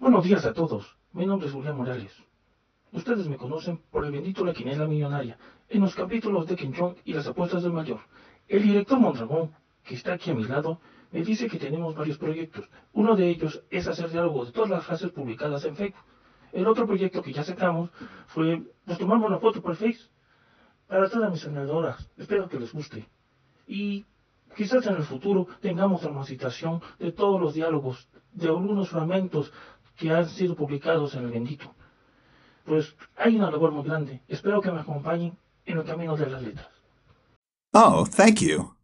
Buenos días a todos. Mi nombre es Julián Morales. Ustedes me conocen por el bendito La Quinela Millonaria, en los capítulos de Quinchón y las apuestas del mayor. El director Mondragón, que está aquí a mi lado, me dice que tenemos varios proyectos. Uno de ellos es hacer diálogo de todas las frases publicadas en Facebook. El otro proyecto que ya sacamos fue pues, tomarme una foto por Face. Para todas mis senadoras, espero que les guste. Y quizás en el futuro tengamos la citación de todos los diálogos, de algunos fragmentos que han sido publicados en el bendito. Pues hay una labor muy grande. Espero que me acompañen en el camino de las letras. Oh, thank you.